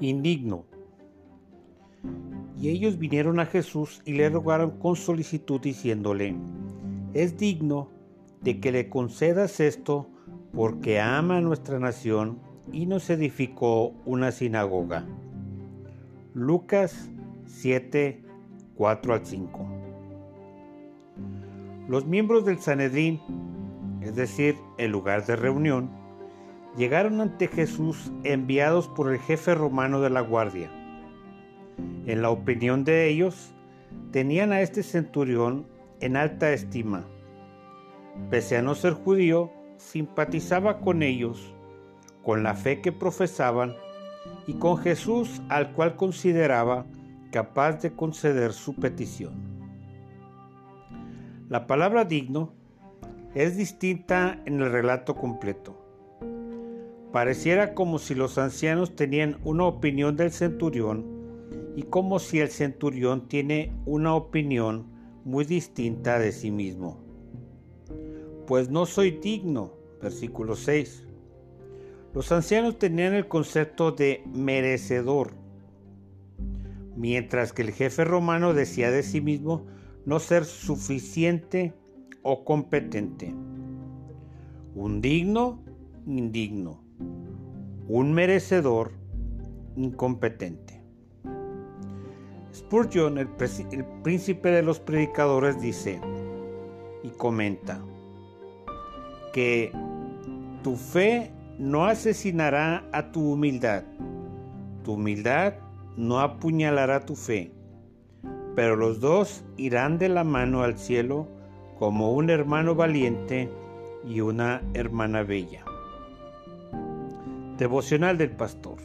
indigno. Y ellos vinieron a Jesús y le rogaron con solicitud diciéndole, es digno de que le concedas esto porque ama nuestra nación y nos edificó una sinagoga. Lucas 7, 4 al 5. Los miembros del Sanedrín, es decir, el lugar de reunión, llegaron ante Jesús enviados por el jefe romano de la guardia. En la opinión de ellos, tenían a este centurión en alta estima. Pese a no ser judío, simpatizaba con ellos, con la fe que profesaban y con Jesús al cual consideraba capaz de conceder su petición. La palabra digno es distinta en el relato completo. Pareciera como si los ancianos tenían una opinión del centurión y como si el centurión tiene una opinión muy distinta de sí mismo. Pues no soy digno, versículo 6. Los ancianos tenían el concepto de merecedor, mientras que el jefe romano decía de sí mismo no ser suficiente o competente. Un digno, indigno un merecedor incompetente. Spurgeon, el, príncipe de los predicadores, dice y comenta que tu fe no asesinará a tu humildad, tu humildad no apuñalará tu fe, pero los dos irán de la mano al cielo como un hermano valiente y una hermana bella. Devocional del Pastor.